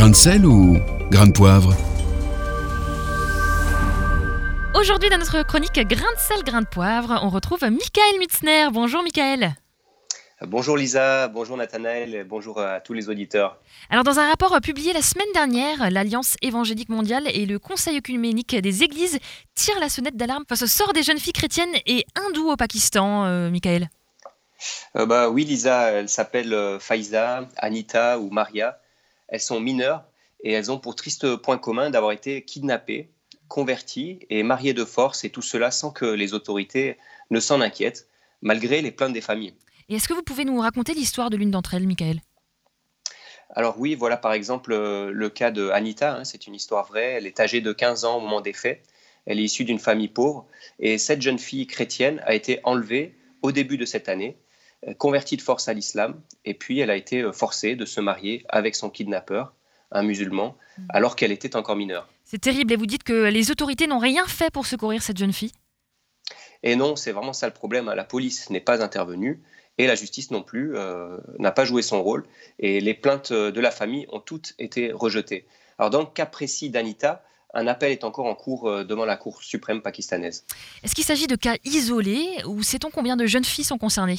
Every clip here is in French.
Grain de sel ou grain de poivre Aujourd'hui, dans notre chronique Grain de sel, grain de poivre, on retrouve Michael Mutzner. Bonjour Michael. Bonjour Lisa, bonjour Nathanaël, bonjour à tous les auditeurs. Alors dans un rapport publié la semaine dernière, l'Alliance évangélique mondiale et le Conseil œcuménique des églises tirent la sonnette d'alarme face au sort des jeunes filles chrétiennes et hindoues au Pakistan, euh, Michael. Euh, bah, oui Lisa, elles s'appellent euh, Faiza, Anita ou Maria. Elles sont mineures et elles ont pour triste point commun d'avoir été kidnappées, converties et mariées de force et tout cela sans que les autorités ne s'en inquiètent, malgré les plaintes des familles. Et est-ce que vous pouvez nous raconter l'histoire de l'une d'entre elles, Michael? Alors oui, voilà par exemple euh, le cas de Anita, hein, c'est une histoire vraie, elle est âgée de 15 ans au moment des faits, elle est issue d'une famille pauvre, et cette jeune fille chrétienne a été enlevée au début de cette année, convertie de force à l'islam, et puis elle a été euh, forcée de se marier avec son kidnappeur, un musulman, mm. alors qu'elle était encore mineure. C'est terrible, et vous dites que les autorités n'ont rien fait pour secourir cette jeune fille? Et non, c'est vraiment ça le problème, hein. la police n'est pas intervenue, et la justice non plus euh, n'a pas joué son rôle. Et les plaintes de la famille ont toutes été rejetées. Alors dans le cas précis d'Anita, un appel est encore en cours euh, devant la Cour suprême pakistanaise. Est-ce qu'il s'agit de cas isolés ou sait-on combien de jeunes filles sont concernées?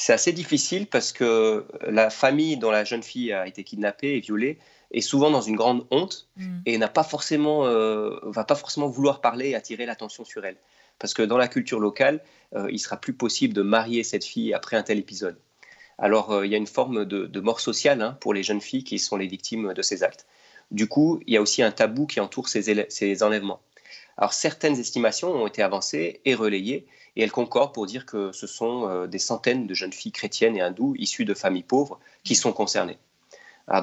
C'est assez difficile parce que la famille dont la jeune fille a été kidnappée et violée est souvent dans une grande honte hmm. et n'a pas forcément, euh, va pas forcément vouloir parler et attirer l'attention sur elle parce que dans la culture locale, euh, il sera plus possible de marier cette fille après un tel épisode. Alors euh, il y a une forme de, mort sociale hein, pour les jeunes filles qui sont les victimes de ces actes. Du coup, il y a aussi un tabou qui entoure ces, ces enlèvements. Alors certaines estimations ont été avancées et relayées, et elles concordent pour dire que ce sont euh, des centaines de jeunes filles chrétiennes et hindoues issues de familles pauvres qui sont concernées.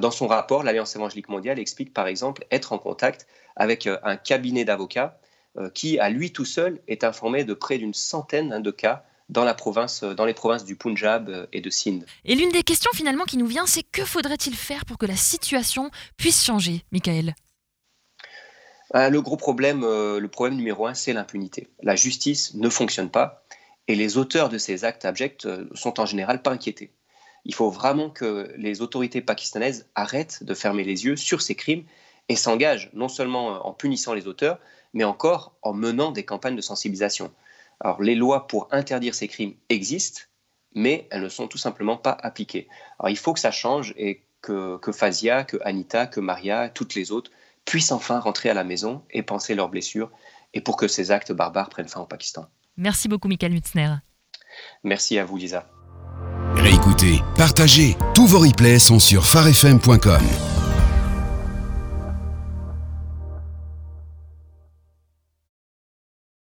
Dans son rapport, l'Alliance évangélique mondiale explique par exemple être en contact avec un cabinet d'avocats euh, qui, à lui tout seul, est informé de près d'une centaine de cas dans, la province, euh, dans les provinces du Punjab euh, et de Sindh. Et l'une des questions finalement qui nous vient, c'est que faudrait-il faire pour que la situation puisse changer, Michael? Le gros problème, le problème numéro un, c'est l'impunité. La justice ne fonctionne pas et les auteurs de ces actes abjects sont en général pas inquiétés. Il faut vraiment que les autorités pakistanaises arrêtent de fermer les yeux sur ces crimes et s'engagent non seulement en punissant les auteurs, mais encore en menant des campagnes de sensibilisation. Alors les lois pour interdire ces crimes existent, mais elles ne sont tout simplement pas appliquées. Alors il faut que ça change et que, que que Anita, que Maria, toutes les autres puissent enfin rentrer à la maison et penser leurs blessures, et pour que ces actes barbares prennent fin au Pakistan. Merci beaucoup, Michael Mutzner. Merci à vous, Lisa. Réécoutez, partagez. Tous vos replays sont sur farfm.com.